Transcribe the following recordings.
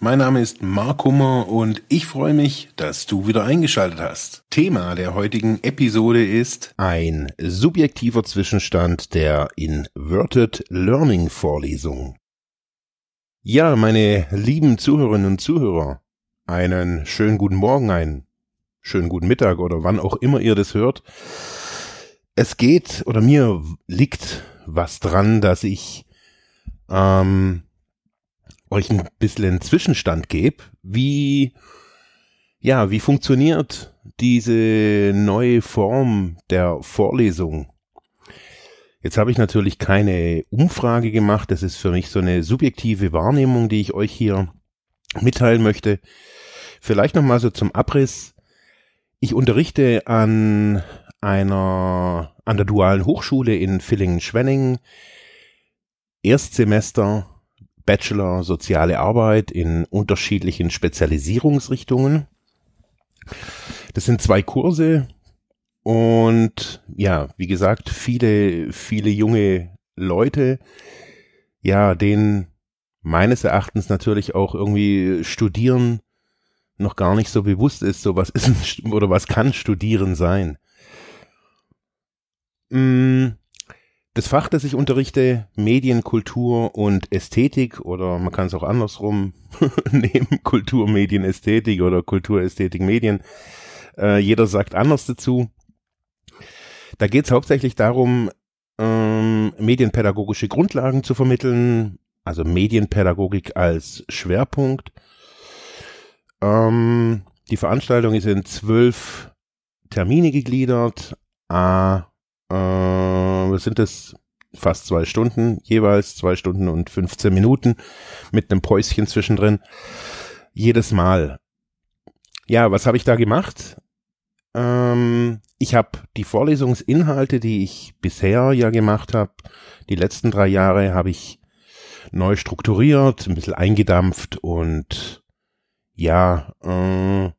Mein Name ist Mark Hummer und ich freue mich, dass du wieder eingeschaltet hast. Thema der heutigen Episode ist ein subjektiver Zwischenstand der Inverted Learning Vorlesung. Ja, meine lieben Zuhörerinnen und Zuhörer, einen schönen guten Morgen, einen schönen guten Mittag oder wann auch immer ihr das hört. Es geht oder mir liegt was dran, dass ich ähm, euch ein bisschen einen Zwischenstand gebe, wie ja, wie funktioniert diese neue Form der Vorlesung Jetzt habe ich natürlich keine Umfrage gemacht. Das ist für mich so eine subjektive Wahrnehmung, die ich euch hier mitteilen möchte. Vielleicht nochmal so zum Abriss. Ich unterrichte an einer, an der dualen Hochschule in Villingen-Schwenningen. Erstsemester Bachelor Soziale Arbeit in unterschiedlichen Spezialisierungsrichtungen. Das sind zwei Kurse, und ja, wie gesagt, viele, viele junge Leute, ja, denen meines Erachtens natürlich auch irgendwie Studieren noch gar nicht so bewusst ist, so was ist oder was kann Studieren sein. Mm, das Fach, das ich unterrichte, Medien, Kultur und Ästhetik oder man kann es auch andersrum nehmen, Kultur, Medien, Ästhetik oder Kultur, Ästhetik, Medien. Äh, jeder sagt anders dazu. Da geht es hauptsächlich darum, ähm, medienpädagogische Grundlagen zu vermitteln, also Medienpädagogik als Schwerpunkt. Ähm, die Veranstaltung ist in zwölf Termine gegliedert. Ah, äh, was sind das? Fast zwei Stunden, jeweils zwei Stunden und 15 Minuten mit einem Päuschen zwischendrin. Jedes Mal. Ja, was habe ich da gemacht? Ähm, ich habe die Vorlesungsinhalte, die ich bisher ja gemacht habe, die letzten drei Jahre habe ich neu strukturiert, ein bisschen eingedampft und ja, äh,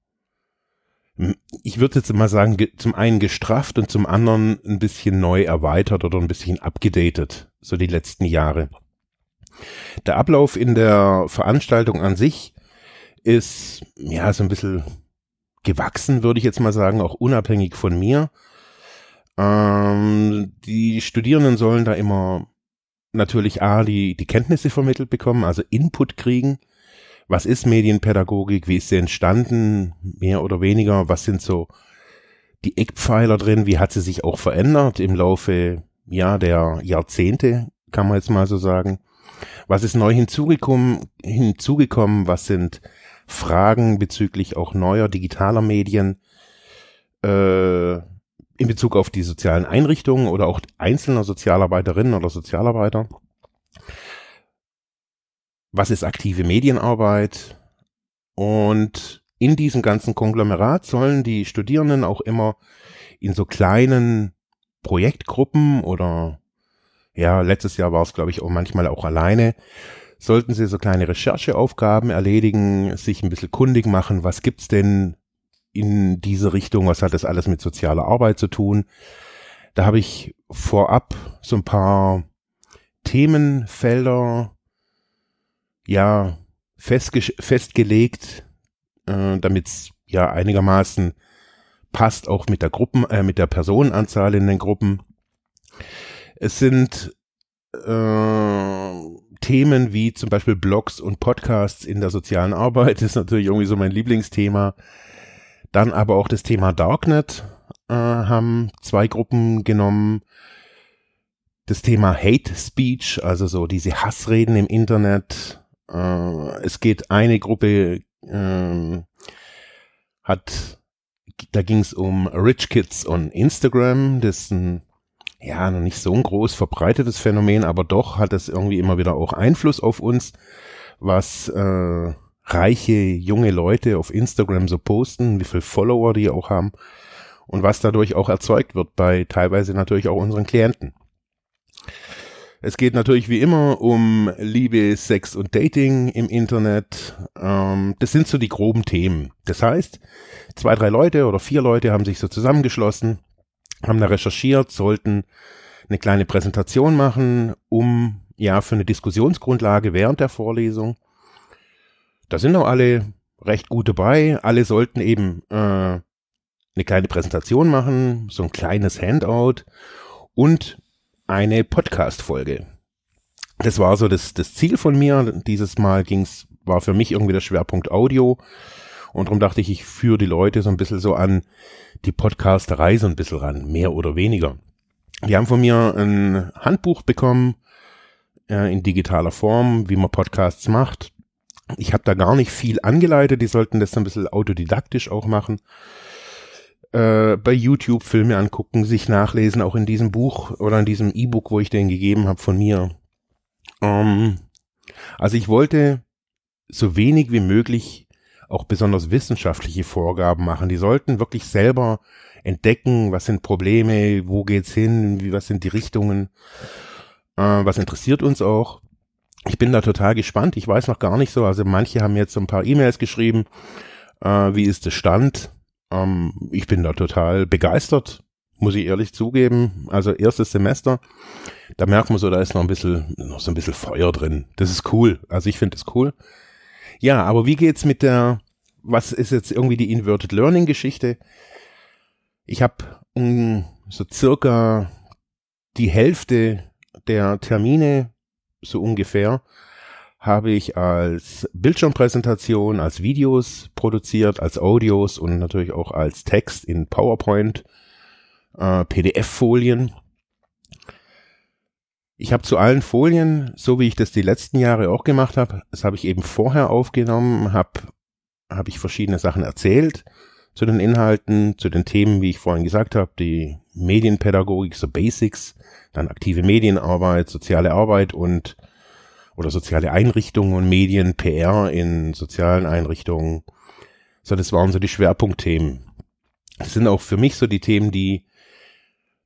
ich würde jetzt mal sagen, zum einen gestrafft und zum anderen ein bisschen neu erweitert oder ein bisschen abgedatet, so die letzten Jahre. Der Ablauf in der Veranstaltung an sich ist ja so ein bisschen gewachsen, würde ich jetzt mal sagen, auch unabhängig von mir. Ähm, die Studierenden sollen da immer natürlich A, die, die Kenntnisse vermittelt bekommen, also Input kriegen. Was ist Medienpädagogik? Wie ist sie entstanden? Mehr oder weniger? Was sind so die Eckpfeiler drin? Wie hat sie sich auch verändert im Laufe, ja, der Jahrzehnte, kann man jetzt mal so sagen? Was ist neu hinzugekommen? Hinzugekommen? Was sind Fragen bezüglich auch neuer digitaler Medien äh, in Bezug auf die sozialen Einrichtungen oder auch einzelner Sozialarbeiterinnen oder Sozialarbeiter. Was ist aktive Medienarbeit? Und in diesem ganzen Konglomerat sollen die Studierenden auch immer in so kleinen Projektgruppen oder ja, letztes Jahr war es, glaube ich, auch manchmal auch alleine, sollten Sie so kleine Rechercheaufgaben erledigen, sich ein bisschen kundig machen, was gibt's denn in diese Richtung, was hat das alles mit sozialer Arbeit zu tun. Da habe ich vorab so ein paar Themenfelder ja festge festgelegt, äh, damit es ja einigermaßen passt, auch mit der Gruppen, äh, mit der Personenanzahl in den Gruppen. Es sind äh, Themen wie zum Beispiel Blogs und Podcasts in der sozialen Arbeit ist natürlich irgendwie so mein Lieblingsthema. Dann aber auch das Thema Darknet äh, haben zwei Gruppen genommen. Das Thema Hate Speech, also so diese Hassreden im Internet. Äh, es geht eine Gruppe, äh, hat, da ging es um Rich Kids on Instagram. Das ist ein ja, noch nicht so ein groß verbreitetes Phänomen, aber doch hat es irgendwie immer wieder auch Einfluss auf uns, was äh, reiche junge Leute auf Instagram so posten, wie viel Follower die auch haben. und was dadurch auch erzeugt wird bei teilweise natürlich auch unseren Klienten. Es geht natürlich wie immer um Liebe, Sex und Dating im Internet. Ähm, das sind so die groben Themen. Das heißt, zwei, drei Leute oder vier Leute haben sich so zusammengeschlossen, haben da recherchiert, sollten eine kleine Präsentation machen, um ja für eine Diskussionsgrundlage während der Vorlesung. Da sind auch alle recht gut dabei. Alle sollten eben äh, eine kleine Präsentation machen, so ein kleines Handout und eine Podcast-Folge. Das war so das, das Ziel von mir. Dieses Mal ging's, war für mich irgendwie der Schwerpunkt Audio. Und darum dachte ich, ich führe die Leute so ein bisschen so an die Podcasterei so ein bisschen ran, mehr oder weniger. Die haben von mir ein Handbuch bekommen, äh, in digitaler Form, wie man Podcasts macht. Ich habe da gar nicht viel angeleitet, die sollten das ein bisschen autodidaktisch auch machen äh, bei YouTube Filme angucken, sich nachlesen, auch in diesem Buch oder in diesem E-Book, wo ich den gegeben habe von mir. Ähm, also ich wollte so wenig wie möglich auch besonders wissenschaftliche Vorgaben machen. Die sollten wirklich selber entdecken, was sind Probleme, wo geht's hin, wie, was sind die Richtungen, äh, was interessiert uns auch. Ich bin da total gespannt. Ich weiß noch gar nicht so. Also manche haben jetzt so ein paar E-Mails geschrieben. Äh, wie ist der Stand? Ähm, ich bin da total begeistert, muss ich ehrlich zugeben. Also erstes Semester, da merkt man so, da ist noch ein bisschen, noch so ein bisschen Feuer drin. Das ist cool. Also ich finde das cool. Ja, aber wie geht's mit der, was ist jetzt irgendwie die Inverted Learning Geschichte? Ich habe so circa die Hälfte der Termine, so ungefähr, habe ich als Bildschirmpräsentation, als Videos produziert, als Audios und natürlich auch als Text in PowerPoint, äh, PDF-Folien. Ich habe zu allen Folien, so wie ich das die letzten Jahre auch gemacht habe, das habe ich eben vorher aufgenommen, habe hab ich verschiedene Sachen erzählt zu den Inhalten, zu den Themen, wie ich vorhin gesagt habe, die Medienpädagogik, so Basics, dann aktive Medienarbeit, soziale Arbeit und oder soziale Einrichtungen und Medien, PR in sozialen Einrichtungen. So, das waren so die Schwerpunktthemen. Das sind auch für mich so die Themen, die,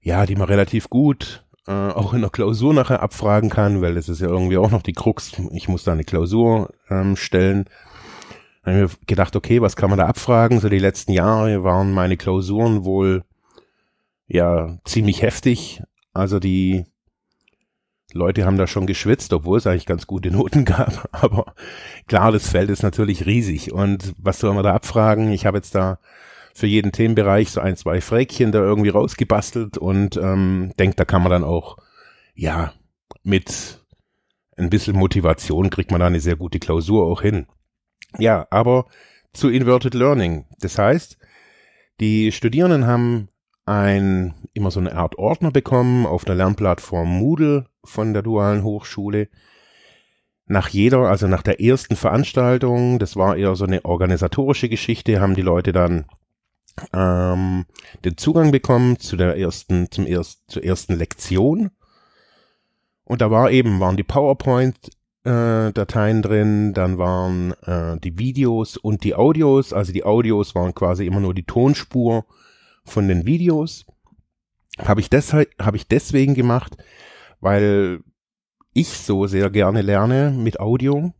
ja, die man relativ gut äh, auch in der Klausur nachher abfragen kann, weil das ist ja irgendwie auch noch die Krux. Ich muss da eine Klausur ähm, stellen. Dann habe ich mir gedacht, okay, was kann man da abfragen? So die letzten Jahre waren meine Klausuren wohl ja ziemlich heftig. Also die Leute haben da schon geschwitzt, obwohl es eigentlich ganz gute Noten gab. Aber klar, das Feld ist natürlich riesig. Und was soll man da abfragen? Ich habe jetzt da für jeden Themenbereich so ein, zwei Fräkchen da irgendwie rausgebastelt und ähm, denke, da kann man dann auch, ja, mit ein bisschen Motivation kriegt man da eine sehr gute Klausur auch hin. Ja, aber zu Inverted Learning. Das heißt, die Studierenden haben ein, immer so eine Art Ordner bekommen auf der Lernplattform Moodle von der Dualen Hochschule. Nach jeder, also nach der ersten Veranstaltung, das war eher so eine organisatorische Geschichte, haben die Leute dann ähm, den Zugang bekommen zu der ersten, zum erst, zur ersten Lektion. Und da war eben, waren die PowerPoint äh, Dateien drin, dann waren äh, die Videos und die Audios, also die Audios waren quasi immer nur die Tonspur von den Videos. Habe ich deshalb, habe ich deswegen gemacht, weil ich so sehr gerne lerne mit Audio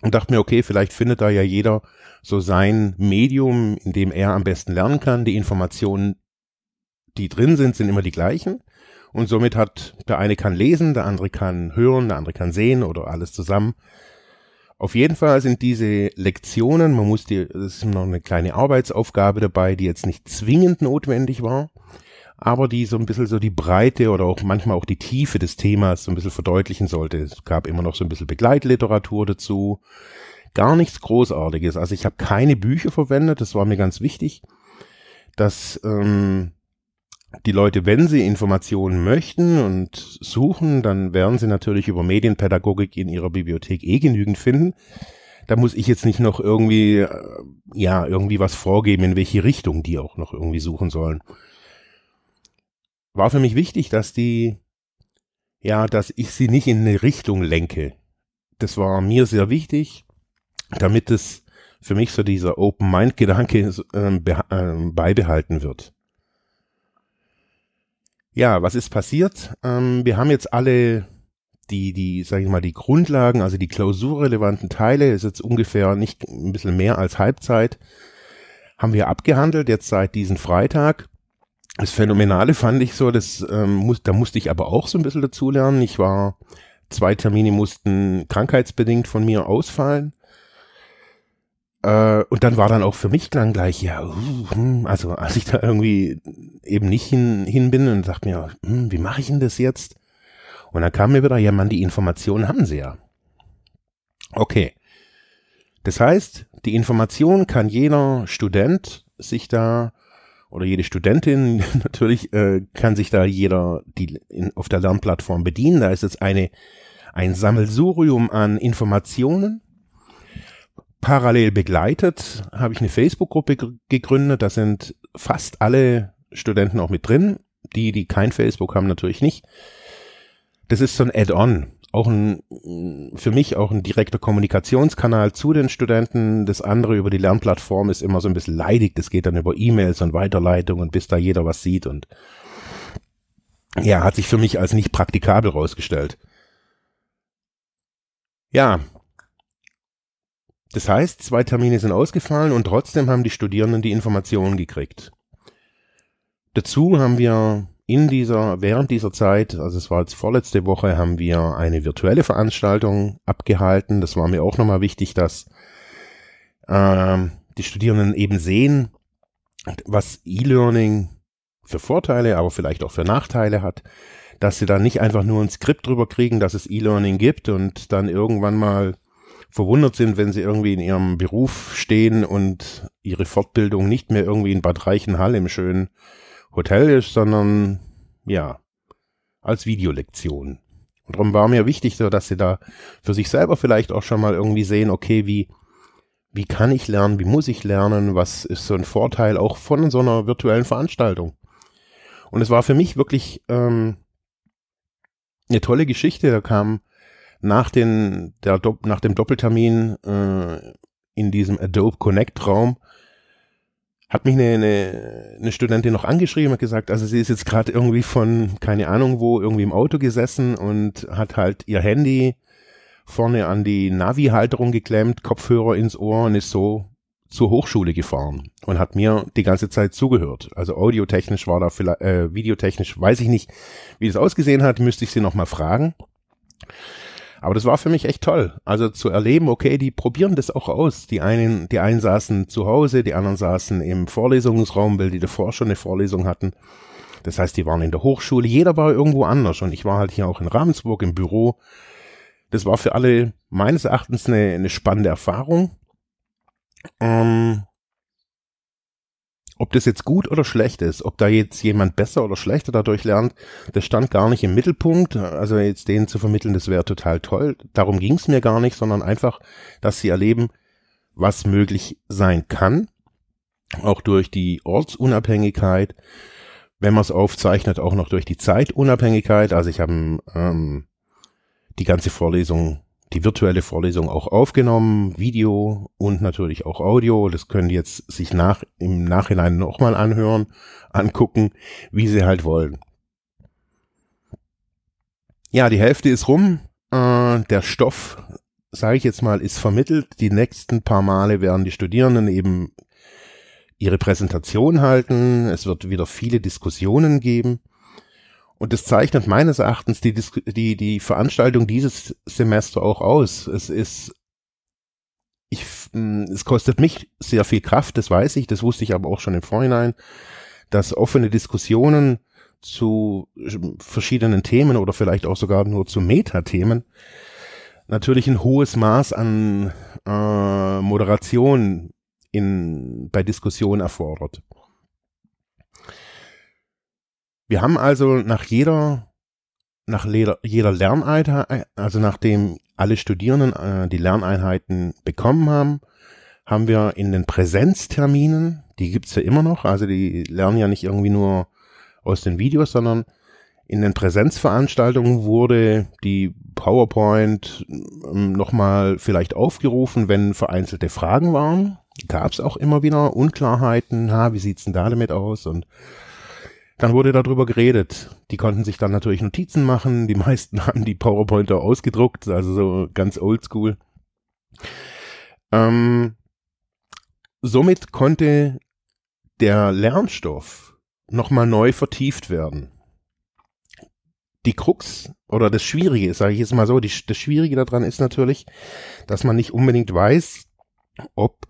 und dachte mir, okay, vielleicht findet da ja jeder so sein Medium, in dem er am besten lernen kann. Die Informationen, die drin sind, sind immer die gleichen. Und somit hat der eine kann lesen, der andere kann hören, der andere kann sehen oder alles zusammen. Auf jeden Fall sind diese Lektionen, man muss die, es ist noch eine kleine Arbeitsaufgabe dabei, die jetzt nicht zwingend notwendig war, aber die so ein bisschen so die Breite oder auch manchmal auch die Tiefe des Themas so ein bisschen verdeutlichen sollte. Es gab immer noch so ein bisschen Begleitliteratur dazu. Gar nichts Großartiges. Also ich habe keine Bücher verwendet, das war mir ganz wichtig, dass ähm, die Leute, wenn sie Informationen möchten und suchen, dann werden sie natürlich über Medienpädagogik in ihrer Bibliothek eh genügend finden. Da muss ich jetzt nicht noch irgendwie, äh, ja, irgendwie was vorgeben, in welche Richtung die auch noch irgendwie suchen sollen. War für mich wichtig, dass die, ja, dass ich sie nicht in eine Richtung lenke. Das war mir sehr wichtig, damit es für mich so dieser Open-Mind-Gedanke äh, beibehalten wird. Ja, was ist passiert? Ähm, wir haben jetzt alle die, die, sag ich mal, die Grundlagen, also die klausurrelevanten Teile, ist jetzt ungefähr nicht ein bisschen mehr als Halbzeit, haben wir abgehandelt, jetzt seit diesem Freitag. Das Phänomenale fand ich so, das, ähm, muss, da musste ich aber auch so ein bisschen dazulernen. Ich war, zwei Termine mussten krankheitsbedingt von mir ausfallen. Äh, und dann war dann auch für mich dann gleich, ja, uh, hm, also als ich da irgendwie eben nicht hin, hin bin und dachte mir, hm, wie mache ich denn das jetzt? Und dann kam mir wieder, ja, man, die Informationen haben sie ja. Okay. Das heißt, die Information kann jeder Student sich da oder jede Studentin natürlich äh, kann sich da jeder die in, auf der Lernplattform bedienen. Da ist jetzt eine ein Sammelsurium an Informationen. Parallel begleitet habe ich eine Facebook-Gruppe gegründet. Da sind fast alle Studenten auch mit drin. Die, die kein Facebook haben, natürlich nicht. Das ist so ein Add-on auch ein, für mich auch ein direkter Kommunikationskanal zu den Studenten. Das andere über die Lernplattform ist immer so ein bisschen leidig. Das geht dann über E-Mails und Weiterleitungen, bis da jeder was sieht und ja, hat sich für mich als nicht praktikabel rausgestellt. Ja. Das heißt, zwei Termine sind ausgefallen und trotzdem haben die Studierenden die Informationen gekriegt. Dazu haben wir in dieser, während dieser Zeit, also es war jetzt vorletzte Woche, haben wir eine virtuelle Veranstaltung abgehalten. Das war mir auch nochmal wichtig, dass äh, die Studierenden eben sehen, was E-Learning für Vorteile, aber vielleicht auch für Nachteile hat, dass sie da nicht einfach nur ein Skript drüber kriegen, dass es E-Learning gibt und dann irgendwann mal verwundert sind, wenn sie irgendwie in ihrem Beruf stehen und ihre Fortbildung nicht mehr irgendwie in Bad Reichenhall im schönen Hotel ist, sondern ja, als Videolektion. Und darum war mir wichtig, so dass sie da für sich selber vielleicht auch schon mal irgendwie sehen, okay, wie, wie kann ich lernen, wie muss ich lernen, was ist so ein Vorteil auch von so einer virtuellen Veranstaltung. Und es war für mich wirklich ähm, eine tolle Geschichte. Da kam nach, den, der, nach dem Doppeltermin äh, in diesem Adobe Connect Raum hat mich eine, eine, eine Studentin noch angeschrieben, hat gesagt, also sie ist jetzt gerade irgendwie von, keine Ahnung wo, irgendwie im Auto gesessen und hat halt ihr Handy vorne an die Navi-Halterung geklemmt, Kopfhörer ins Ohr und ist so zur Hochschule gefahren und hat mir die ganze Zeit zugehört. Also audiotechnisch war da vielleicht, äh, videotechnisch weiß ich nicht, wie das ausgesehen hat, müsste ich sie noch mal fragen. Aber das war für mich echt toll. Also zu erleben, okay, die probieren das auch aus. Die einen, die einen saßen zu Hause, die anderen saßen im Vorlesungsraum, weil die davor schon eine Vorlesung hatten. Das heißt, die waren in der Hochschule. Jeder war irgendwo anders. Und ich war halt hier auch in Ravensburg im Büro. Das war für alle meines Erachtens eine, eine spannende Erfahrung. Ähm, ob das jetzt gut oder schlecht ist, ob da jetzt jemand besser oder schlechter dadurch lernt, das stand gar nicht im Mittelpunkt. Also jetzt denen zu vermitteln, das wäre total toll. Darum ging es mir gar nicht, sondern einfach, dass sie erleben, was möglich sein kann, auch durch die Ortsunabhängigkeit, wenn man es aufzeichnet, auch noch durch die Zeitunabhängigkeit. Also ich habe ähm, die ganze Vorlesung die virtuelle Vorlesung auch aufgenommen, Video und natürlich auch Audio. Das können die jetzt sich nach, im Nachhinein nochmal anhören, angucken, wie sie halt wollen. Ja, die Hälfte ist rum. Äh, der Stoff, sage ich jetzt mal, ist vermittelt. Die nächsten paar Male werden die Studierenden eben ihre Präsentation halten. Es wird wieder viele Diskussionen geben. Und das zeichnet meines Erachtens die, die, die Veranstaltung dieses Semester auch aus. Es ist, ich, hm, es kostet mich sehr viel Kraft, das weiß ich, das wusste ich aber auch schon im Vorhinein, dass offene Diskussionen zu verschiedenen Themen oder vielleicht auch sogar nur zu Metathemen natürlich ein hohes Maß an äh, Moderation in, bei Diskussionen erfordert. Wir haben also nach jeder, nach jeder, Lerneinheit, also nachdem alle Studierenden äh, die Lerneinheiten bekommen haben, haben wir in den Präsenzterminen, die gibt's ja immer noch, also die lernen ja nicht irgendwie nur aus den Videos, sondern in den Präsenzveranstaltungen wurde die PowerPoint ähm, nochmal vielleicht aufgerufen, wenn vereinzelte Fragen waren. Gab's auch immer wieder Unklarheiten, ha, wie sieht's denn da damit aus? Und dann wurde darüber geredet. Die konnten sich dann natürlich Notizen machen. Die meisten haben die PowerPointer ausgedruckt, also so ganz oldschool. Ähm, somit konnte der Lernstoff nochmal neu vertieft werden. Die Krux oder das Schwierige, sage ich jetzt mal so, die, das Schwierige daran ist natürlich, dass man nicht unbedingt weiß, ob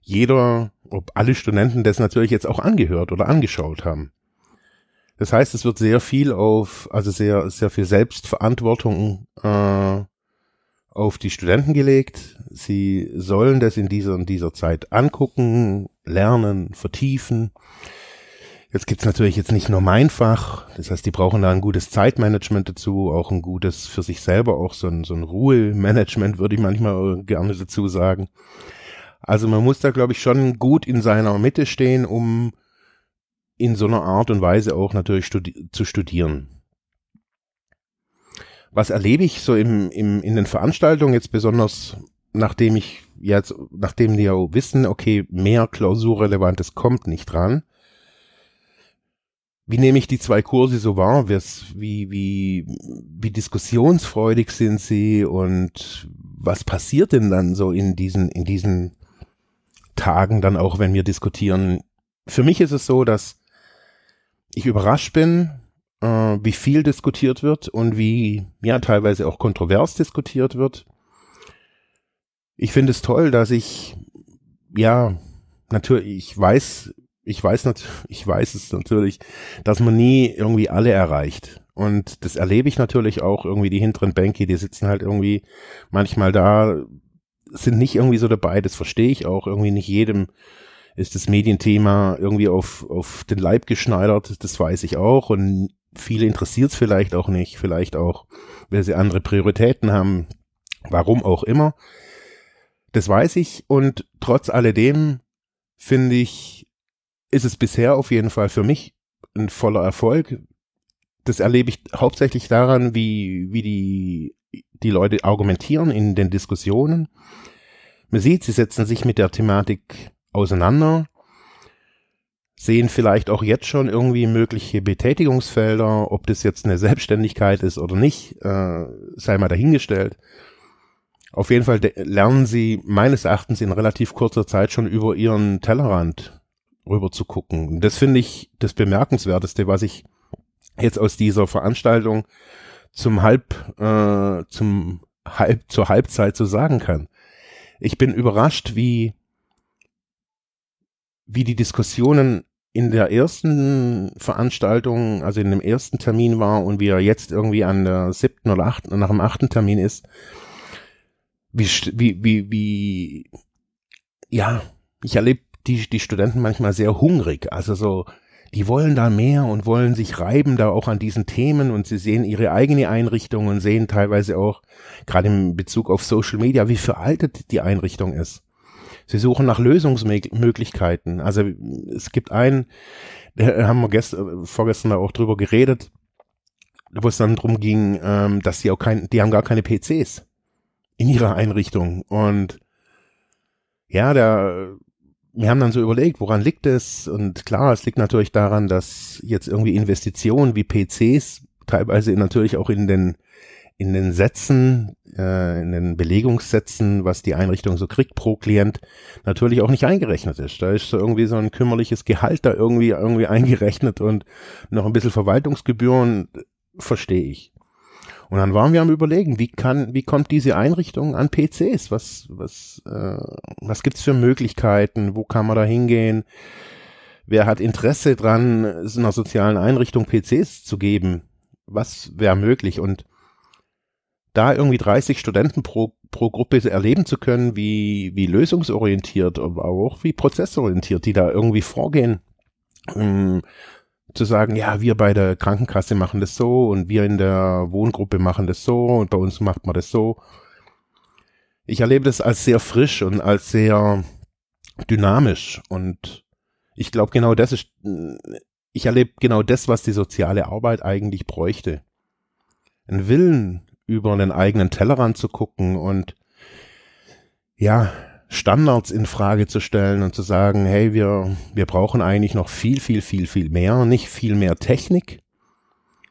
jeder, ob alle Studenten das natürlich jetzt auch angehört oder angeschaut haben. Das heißt, es wird sehr viel auf, also sehr, sehr viel Selbstverantwortung äh, auf die Studenten gelegt. Sie sollen das in dieser, in dieser Zeit angucken, lernen, vertiefen. Jetzt gibt's natürlich jetzt nicht nur mein Fach, das heißt, die brauchen da ein gutes Zeitmanagement dazu, auch ein gutes für sich selber, auch so ein, so ein Ruhemanagement, würde ich manchmal gerne dazu sagen. Also man muss da, glaube ich, schon gut in seiner Mitte stehen, um in so einer Art und Weise auch natürlich studi zu studieren. Was erlebe ich so im, im, in den Veranstaltungen jetzt besonders, nachdem ich jetzt, nachdem die ja wissen, okay, mehr Klausurrelevantes kommt nicht dran. Wie nehme ich die zwei Kurse so wahr? Wie, wie, wie diskussionsfreudig sind sie und was passiert denn dann so in diesen, in diesen Tagen dann auch, wenn wir diskutieren? Für mich ist es so, dass ich überrascht bin, äh, wie viel diskutiert wird und wie ja teilweise auch kontrovers diskutiert wird. Ich finde es toll, dass ich ja natürlich ich weiß ich weiß natürlich ich weiß es natürlich, dass man nie irgendwie alle erreicht und das erlebe ich natürlich auch irgendwie die hinteren Bänke, die sitzen halt irgendwie manchmal da sind nicht irgendwie so dabei, das verstehe ich auch irgendwie nicht jedem ist das Medienthema irgendwie auf, auf den Leib geschneidert, das weiß ich auch und viele interessiert es vielleicht auch nicht, vielleicht auch, weil sie andere Prioritäten haben, warum auch immer. Das weiß ich und trotz alledem finde ich, ist es bisher auf jeden Fall für mich ein voller Erfolg. Das erlebe ich hauptsächlich daran, wie, wie die, die Leute argumentieren in den Diskussionen. Man sieht, sie setzen sich mit der Thematik auseinander, sehen vielleicht auch jetzt schon irgendwie mögliche Betätigungsfelder, ob das jetzt eine Selbstständigkeit ist oder nicht, äh, sei mal dahingestellt. Auf jeden Fall lernen sie meines Erachtens in relativ kurzer Zeit schon über ihren Tellerrand rüber zu gucken. Das finde ich das Bemerkenswerteste, was ich jetzt aus dieser Veranstaltung zum Halb, äh, zum Halb, zur Halbzeit so sagen kann. Ich bin überrascht, wie wie die Diskussionen in der ersten Veranstaltung, also in dem ersten Termin war und wie er jetzt irgendwie an der siebten oder achten, nach dem achten Termin ist, wie, wie, wie, wie, ja, ich erlebe die, die Studenten manchmal sehr hungrig, also so, die wollen da mehr und wollen sich reiben da auch an diesen Themen und sie sehen ihre eigene Einrichtung und sehen teilweise auch, gerade im Bezug auf Social Media, wie veraltet die Einrichtung ist. Sie suchen nach Lösungsmöglichkeiten. Also es gibt einen, da haben wir gestern, vorgestern auch drüber geredet, wo es dann drum ging, ähm, dass sie auch kein, die haben gar keine PCs in ihrer Einrichtung. Und ja, der, wir haben dann so überlegt, woran liegt es? Und klar, es liegt natürlich daran, dass jetzt irgendwie Investitionen wie PCs teilweise natürlich auch in den in den Sätzen, äh, in den Belegungssätzen, was die Einrichtung so kriegt pro Klient, natürlich auch nicht eingerechnet ist. Da ist so irgendwie so ein kümmerliches Gehalt da irgendwie, irgendwie eingerechnet und noch ein bisschen Verwaltungsgebühren, verstehe ich. Und dann waren wir am überlegen, wie kann, wie kommt diese Einrichtung an PCs? Was, was, äh, was gibt's für Möglichkeiten? Wo kann man da hingehen? Wer hat Interesse dran, einer sozialen Einrichtung PCs zu geben? Was wäre möglich? Und da irgendwie 30 Studenten pro, pro Gruppe erleben zu können, wie, wie lösungsorientiert, aber auch wie prozessorientiert, die da irgendwie vorgehen, ähm, zu sagen, ja, wir bei der Krankenkasse machen das so und wir in der Wohngruppe machen das so und bei uns macht man das so. Ich erlebe das als sehr frisch und als sehr dynamisch und ich glaube genau das ist, ich erlebe genau das, was die soziale Arbeit eigentlich bräuchte. Ein Willen, über einen eigenen Tellerrand zu gucken und ja, Standards in Frage zu stellen und zu sagen, hey, wir, wir brauchen eigentlich noch viel, viel, viel, viel mehr, nicht viel mehr Technik,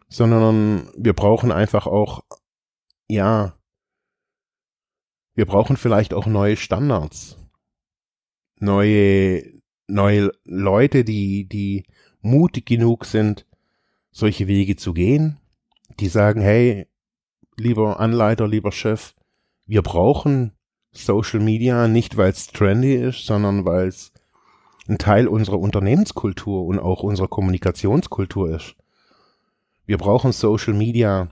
sondern wir brauchen einfach auch, ja, wir brauchen vielleicht auch neue Standards, neue, neue Leute, die, die mutig genug sind, solche Wege zu gehen, die sagen, hey, lieber Anleiter, lieber Chef, wir brauchen Social Media nicht, weil es trendy ist, sondern weil es ein Teil unserer Unternehmenskultur und auch unserer Kommunikationskultur ist. Wir brauchen Social Media,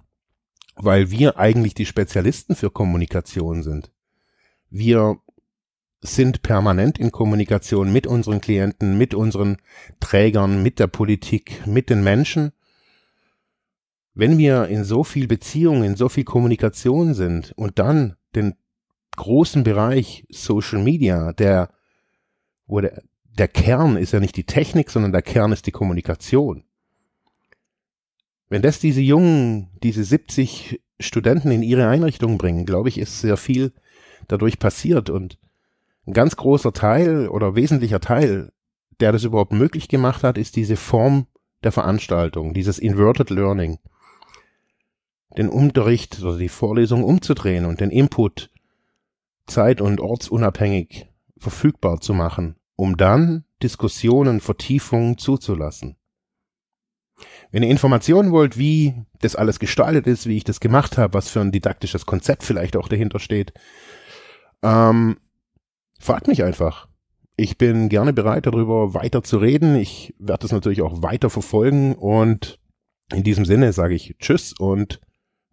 weil wir eigentlich die Spezialisten für Kommunikation sind. Wir sind permanent in Kommunikation mit unseren Klienten, mit unseren Trägern, mit der Politik, mit den Menschen. Wenn wir in so viel Beziehung, in so viel Kommunikation sind und dann den großen Bereich Social Media, der, wo der, der Kern ist ja nicht die Technik, sondern der Kern ist die Kommunikation. Wenn das diese jungen, diese 70 Studenten in ihre Einrichtung bringen, glaube ich, ist sehr viel dadurch passiert und ein ganz großer Teil oder wesentlicher Teil, der das überhaupt möglich gemacht hat, ist diese Form der Veranstaltung, dieses Inverted Learning. Den Unterricht oder die Vorlesung umzudrehen und den Input zeit- und ortsunabhängig verfügbar zu machen, um dann Diskussionen, Vertiefungen zuzulassen. Wenn ihr Informationen wollt, wie das alles gestaltet ist, wie ich das gemacht habe, was für ein didaktisches Konzept vielleicht auch dahinter steht, ähm, fragt mich einfach. Ich bin gerne bereit, darüber weiter zu reden. Ich werde das natürlich auch weiter verfolgen und in diesem Sinne sage ich Tschüss und